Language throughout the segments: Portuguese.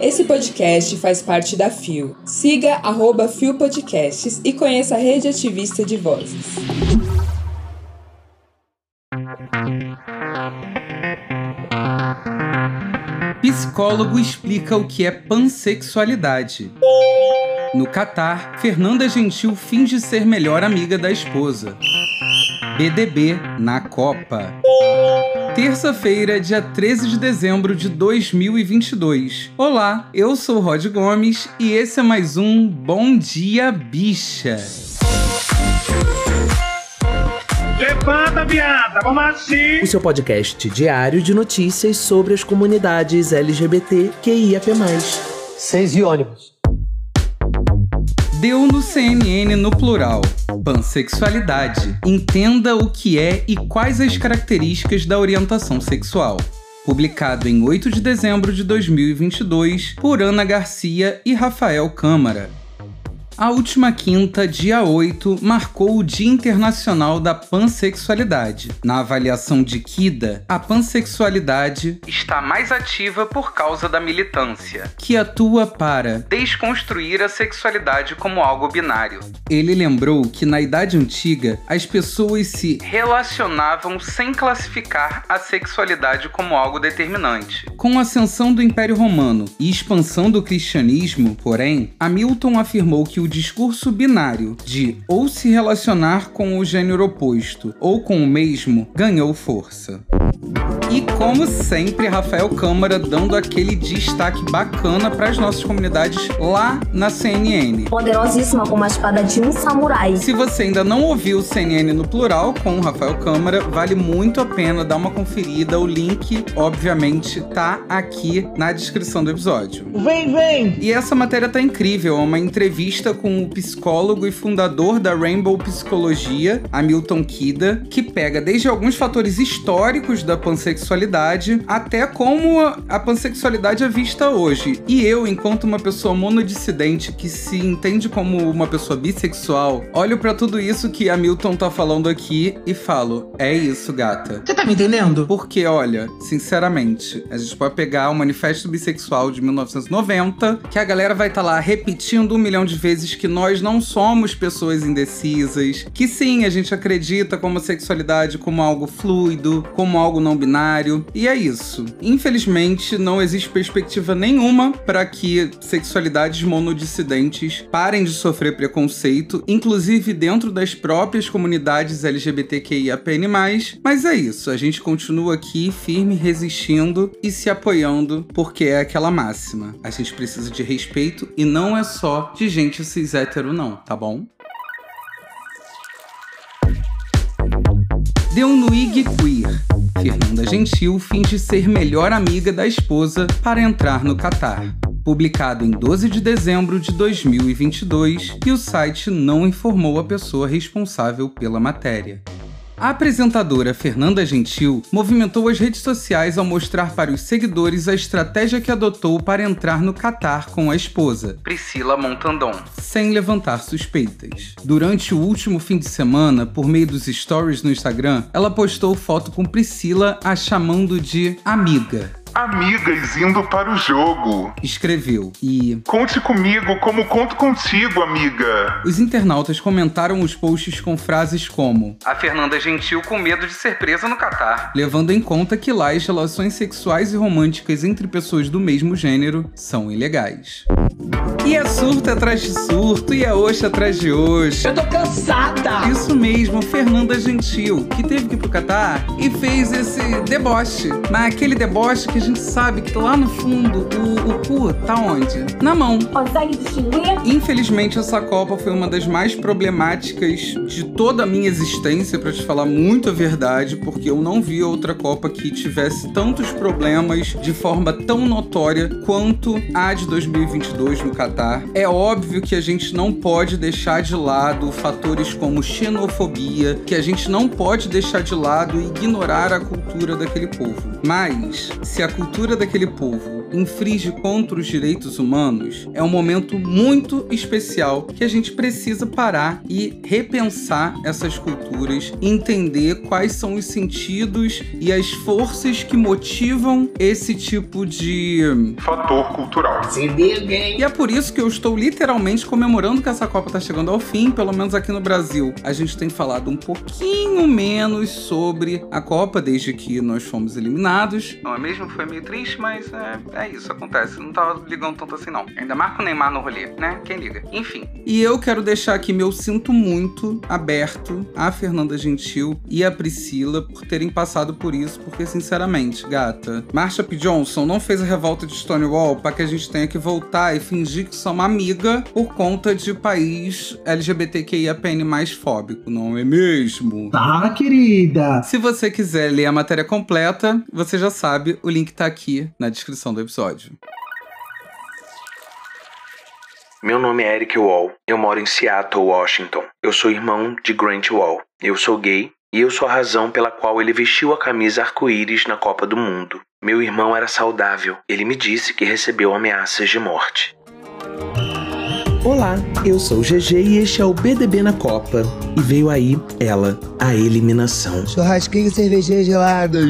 Esse podcast faz parte da FIO. Siga arroba FIO Podcasts e conheça a rede ativista de vozes. Psicólogo explica o que é pansexualidade. No Catar, Fernanda Gentil finge ser melhor amiga da esposa. BDB na Copa. Terça-feira, dia 13 de dezembro de 2022. Olá, eu sou Rod Gomes e esse é mais um Bom Dia Bicha. Levanta, viada, vamos assim! O seu podcast diário de notícias sobre as comunidades LGBT QIAP+. Seis e ônibus. Deu no CNN no plural. Pansexualidade. Entenda o que é e quais as características da orientação sexual. Publicado em 8 de dezembro de 2022 por Ana Garcia e Rafael Câmara. A última quinta, dia 8, marcou o Dia Internacional da Pansexualidade. Na avaliação de Kida, a pansexualidade está mais ativa por causa da militância, que atua para desconstruir a sexualidade como algo binário. Ele lembrou que na Idade Antiga as pessoas se relacionavam sem classificar a sexualidade como algo determinante. Com a ascensão do Império Romano e expansão do cristianismo, porém, Hamilton afirmou que o discurso binário de ou se relacionar com o gênero oposto ou com o mesmo ganhou força. E como sempre, Rafael Câmara dando aquele destaque bacana para as nossas comunidades lá na CNN. Poderosíssima como a espada de um samurai. Se você ainda não ouviu o CNN no plural com o Rafael Câmara, vale muito a pena dar uma conferida. O link, obviamente, tá aqui na descrição do episódio. Vem, vem! E essa matéria tá incrível, é uma entrevista com o psicólogo e fundador da Rainbow Psicologia, Hamilton Kida, que pega desde alguns fatores históricos da pansexualidade até como a pansexualidade é vista hoje. E eu, enquanto uma pessoa monodissidente que se entende como uma pessoa bissexual, olho para tudo isso que Hamilton tá falando aqui e falo: é isso, gata. Tá me entendendo? Porque, olha, sinceramente, a gente pode pegar o Manifesto Bissexual de 1990, que a galera vai estar tá lá repetindo um milhão de vezes que nós não somos pessoas indecisas, que sim, a gente acredita como sexualidade como algo fluido, como algo não binário, e é isso. Infelizmente, não existe perspectiva nenhuma para que sexualidades monodissidentes parem de sofrer preconceito, inclusive dentro das próprias comunidades LGBTQIAPN+, mas é isso, a gente continua aqui firme, resistindo e se apoiando, porque é aquela máxima. A gente precisa de respeito e não é só de gente cis hétero não, tá bom? Deu no IG Queer. Fernanda Gentil finge ser melhor amiga da esposa para entrar no Catar. Publicado em 12 de dezembro de 2022, e o site não informou a pessoa responsável pela matéria. A apresentadora Fernanda Gentil movimentou as redes sociais ao mostrar para os seguidores a estratégia que adotou para entrar no Catar com a esposa, Priscila Montandon, sem levantar suspeitas. Durante o último fim de semana, por meio dos stories no Instagram, ela postou foto com Priscila a chamando de amiga. Amigas indo para o jogo. Escreveu e. Conte comigo como conto contigo, amiga. Os internautas comentaram os posts com frases como: A Fernanda Gentil com medo de ser presa no Catar. Levando em conta que lá as relações sexuais e românticas entre pessoas do mesmo gênero são ilegais. E é surto atrás de surto, e é oxa atrás de oxa. Eu tô cansada! Isso mesmo, Fernanda Gentil, que teve que ir pro Catar e fez esse deboche. Mas aquele deboche que a gente sabe que lá no fundo o, o cu tá onde? Na mão. Consegue distinguir? Infelizmente, essa Copa foi uma das mais problemáticas de toda a minha existência, para te falar muito a verdade, porque eu não vi outra Copa que tivesse tantos problemas de forma tão notória quanto a de 2022 no Catar Catar, é óbvio que a gente não pode deixar de lado fatores como xenofobia, que a gente não pode deixar de lado e ignorar a cultura daquele povo. Mas, se a cultura daquele povo infringe contra os direitos humanos, é um momento muito especial que a gente precisa parar e repensar essas culturas, entender quais são os sentidos e as forças que motivam esse tipo de Fator cultural. e é por isso que eu estou literalmente comemorando que essa Copa está chegando ao fim, pelo menos aqui no Brasil. A gente tem falado um pouquinho menos sobre a Copa desde que nós fomos eliminados. Não é mesmo? Foi meio triste, mas é, é isso, acontece. Não tava ligando tanto assim, não. Ainda marca o Neymar no rolê, né? Quem liga? Enfim. E eu quero deixar aqui meu sinto muito aberto à Fernanda Gentil e à Priscila por terem passado por isso, porque, sinceramente, gata, Marsha P. Johnson não fez a revolta de Stonewall para que a gente tenha que voltar e fingir que somos amiga por conta de país LGBTQIAPN mais fóbico, não é mesmo? Tá, querida. Se você quiser ler a matéria completa, você já sabe, o link tá aqui na descrição do episódio. Meu nome é Eric Wall. Eu moro em Seattle, Washington. Eu sou irmão de Grant Wall. Eu sou gay e eu sou a razão pela qual ele vestiu a camisa arco-íris na Copa do Mundo. Meu irmão era saudável. Ele me disse que recebeu ameaças de morte. Olá, eu sou o GG e este é o BDB na Copa. E veio aí ela, a eliminação. Churrasquinho, cervejinha gelada.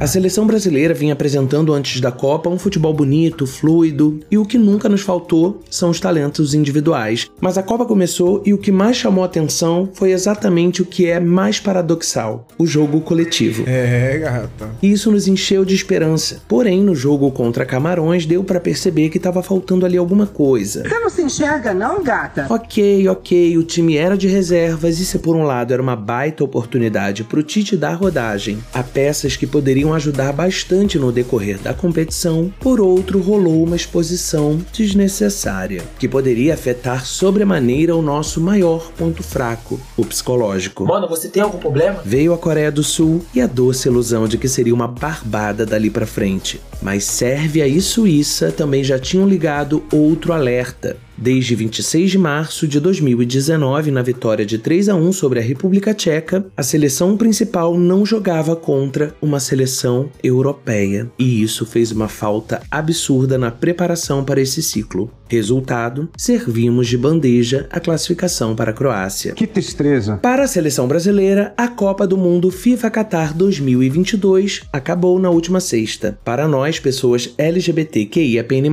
A seleção brasileira vinha apresentando antes da Copa um futebol bonito, fluido, e o que nunca nos faltou são os talentos individuais. Mas a Copa começou e o que mais chamou a atenção foi exatamente o que é mais paradoxal: o jogo coletivo. É, gata. E isso nos encheu de esperança. Porém, no jogo contra Camarões, deu pra perceber que estava faltando ali alguma coisa. Você não se enxerga, não, gata? Ok, ok, o time era de reservas e se por um lado era uma baita oportunidade pro Tite dar rodagem a peças que poderiam ajudar bastante no decorrer da competição, por outro rolou uma exposição desnecessária, que poderia afetar sobremaneira o nosso maior ponto fraco, o psicológico. Mano, você tem algum problema? Veio a Coreia do Sul e a doce ilusão de que seria uma barbada dali pra frente. Mas Sérvia e Suíça também já tinham ligado outro alerta. Desde 26 de março de 2019, na vitória de 3 a 1 sobre a República Tcheca, a seleção principal não jogava contra uma seleção europeia, e isso fez uma falta absurda na preparação para esse ciclo. Resultado: servimos de bandeja a classificação para a Croácia. Que tristeza. Para a seleção brasileira, a Copa do Mundo FIFA Qatar 2022 acabou na última sexta. Para nós, pessoas LGBTQIAPN+,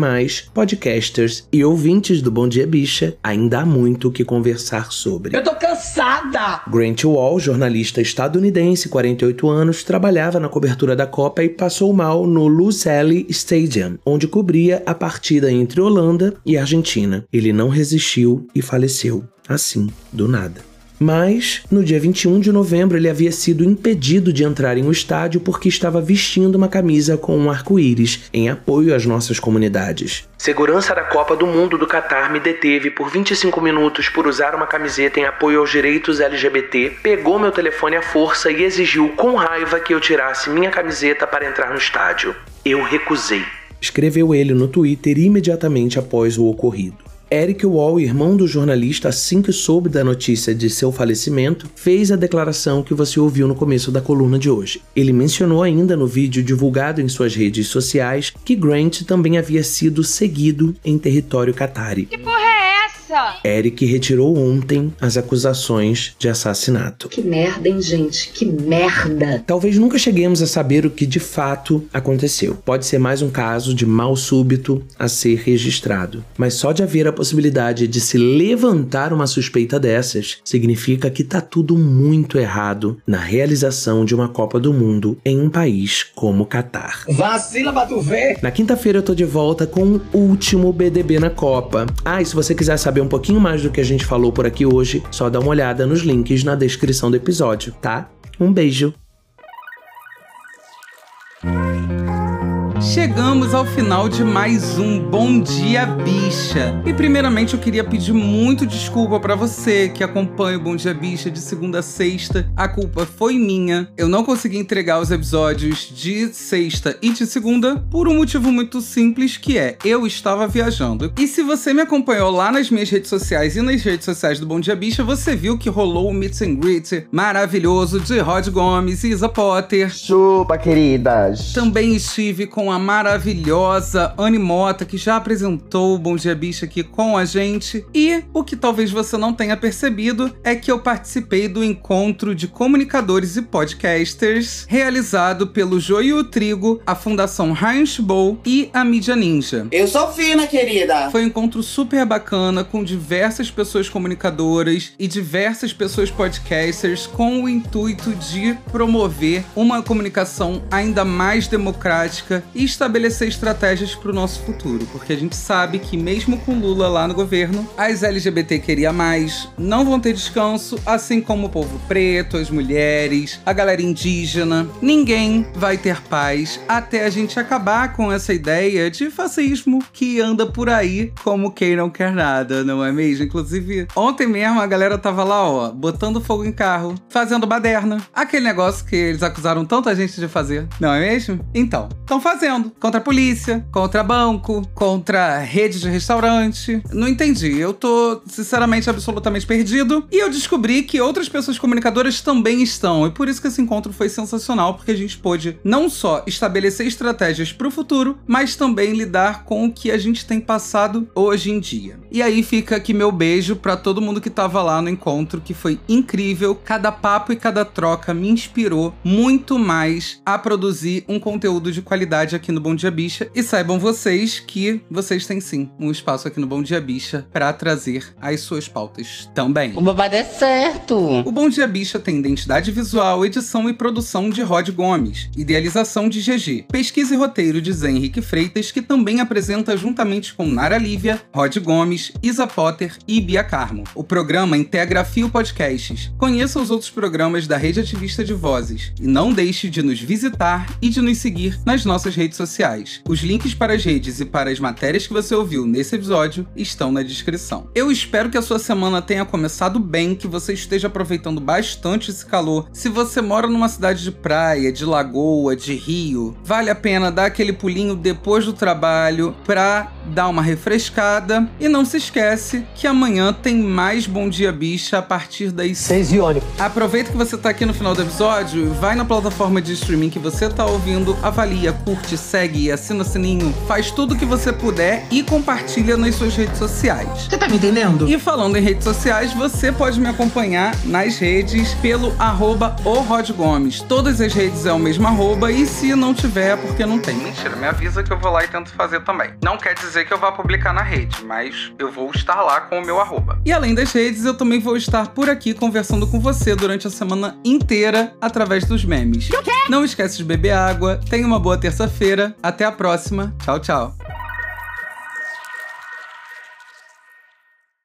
podcasters e ouvintes do Bom Dia Bicha, ainda há muito o que conversar sobre. Eu tô cansada! Grant Wall, jornalista estadunidense, 48 anos, trabalhava na cobertura da Copa e passou mal no Lusail Stadium, onde cobria a partida entre Holanda e Argentina. Ele não resistiu e faleceu, assim, do nada. Mas, no dia 21 de novembro, ele havia sido impedido de entrar em um estádio porque estava vestindo uma camisa com um arco-íris em apoio às nossas comunidades. Segurança da Copa do Mundo do Catar me deteve por 25 minutos por usar uma camiseta em apoio aos direitos LGBT, pegou meu telefone à força e exigiu com raiva que eu tirasse minha camiseta para entrar no estádio. Eu recusei. Escreveu ele no Twitter imediatamente após o ocorrido. Eric Wall, irmão do jornalista, assim que soube da notícia de seu falecimento, fez a declaração que você ouviu no começo da coluna de hoje. Ele mencionou ainda no vídeo divulgado em suas redes sociais que Grant também havia sido seguido em território catari. Que porra é essa? Eric retirou ontem as acusações de assassinato. Que merda, hein, gente? Que merda. Talvez nunca cheguemos a saber o que de fato aconteceu. Pode ser mais um caso de mal súbito a ser registrado. Mas só de haver a possibilidade de se levantar uma suspeita dessas significa que tá tudo muito errado na realização de uma Copa do Mundo em um país como o Catar. Vacila pra tu ver! Na quinta-feira eu tô de volta com o último BDB na Copa. Ah, e se você quiser saber um pouquinho mais do que a gente falou por aqui hoje, só dá uma olhada nos links na descrição do episódio, tá? Um beijo. Chegamos ao final de mais um Bom Dia Bicha. E primeiramente eu queria pedir muito desculpa para você que acompanha o Bom Dia Bicha de segunda a sexta. A culpa foi minha. Eu não consegui entregar os episódios de sexta e de segunda por um motivo muito simples que é eu estava viajando. E se você me acompanhou lá nas minhas redes sociais e nas redes sociais do Bom Dia Bicha, você viu que rolou o Meet and Greet maravilhoso de Rod Gomes e Isa Potter. Chupa, queridas. Também estive com a maravilhosa Anne Mota, que já apresentou o Bom Dia Bicha aqui com a gente. E o que talvez você não tenha percebido é que eu participei do encontro de comunicadores e podcasters realizado pelo Joio Trigo, a Fundação Heinz Bowl e a Mídia Ninja. Eu sou fina, querida. Foi um encontro super bacana com diversas pessoas comunicadoras e diversas pessoas podcasters com o intuito de promover uma comunicação ainda mais democrática e estabelecer estratégias para o nosso futuro, porque a gente sabe que mesmo com Lula lá no governo, as LGBT queria mais não vão ter descanso, assim como o povo preto, as mulheres, a galera indígena. Ninguém vai ter paz até a gente acabar com essa ideia de fascismo que anda por aí como quem não quer nada, não é mesmo? Inclusive, ontem mesmo a galera tava lá, ó, botando fogo em carro, fazendo baderna. Aquele negócio que eles acusaram tanta gente de fazer, não é mesmo? Então, estão fazendo. Contra a polícia, contra banco, contra rede de restaurante. Não entendi. Eu tô, sinceramente, absolutamente perdido. E eu descobri que outras pessoas comunicadoras também estão. E por isso que esse encontro foi sensacional, porque a gente pôde não só estabelecer estratégias para o futuro, mas também lidar com o que a gente tem passado hoje em dia. E aí fica aqui meu beijo para todo mundo que tava lá no encontro, que foi incrível. Cada papo e cada troca me inspirou muito mais a produzir um conteúdo de qualidade aqui no Bom Dia Bicha. E saibam vocês que vocês têm sim um espaço aqui no Bom Dia Bicha para trazer as suas pautas também. O babado é certo. O Bom Dia Bicha tem identidade visual, edição e produção de Rod Gomes, idealização de GG, pesquisa e roteiro de Zé Henrique Freitas, que também apresenta juntamente com Nara Lívia, Rod Gomes, Isa Potter e Bia Carmo. O programa integra a Fio Podcasts. Conheça os outros programas da Rede Ativista de Vozes e não deixe de nos visitar e de nos seguir nas nossas redes sociais. Os links para as redes e para as matérias que você ouviu nesse episódio estão na descrição. Eu espero que a sua semana tenha começado bem, que você esteja aproveitando bastante esse calor. Se você mora numa cidade de praia, de lagoa, de rio, vale a pena dar aquele pulinho depois do trabalho para dar uma refrescada. E não se esquece que amanhã tem mais Bom Dia Bicha a partir das 6 e ônibus. Aproveita que você tá aqui no final do episódio, vai na plataforma de streaming que você tá ouvindo, avalia, curte, segue, assina o sininho, faz tudo o que você puder e compartilha nas suas redes sociais. Você tá me entendendo? E falando em redes sociais, você pode me acompanhar nas redes pelo arroba o Rod Gomes. Todas as redes é o mesmo arroba e se não tiver é porque não tem. Mentira, me avisa que eu vou lá e tento fazer também. Não quer dizer que eu vá publicar na rede, mas eu vou estar lá com o meu arroba. E além das redes, eu também vou estar por aqui conversando com você durante a semana inteira através dos memes. Não esquece de beber água, tenha uma boa terça-feira, até a próxima, tchau, tchau.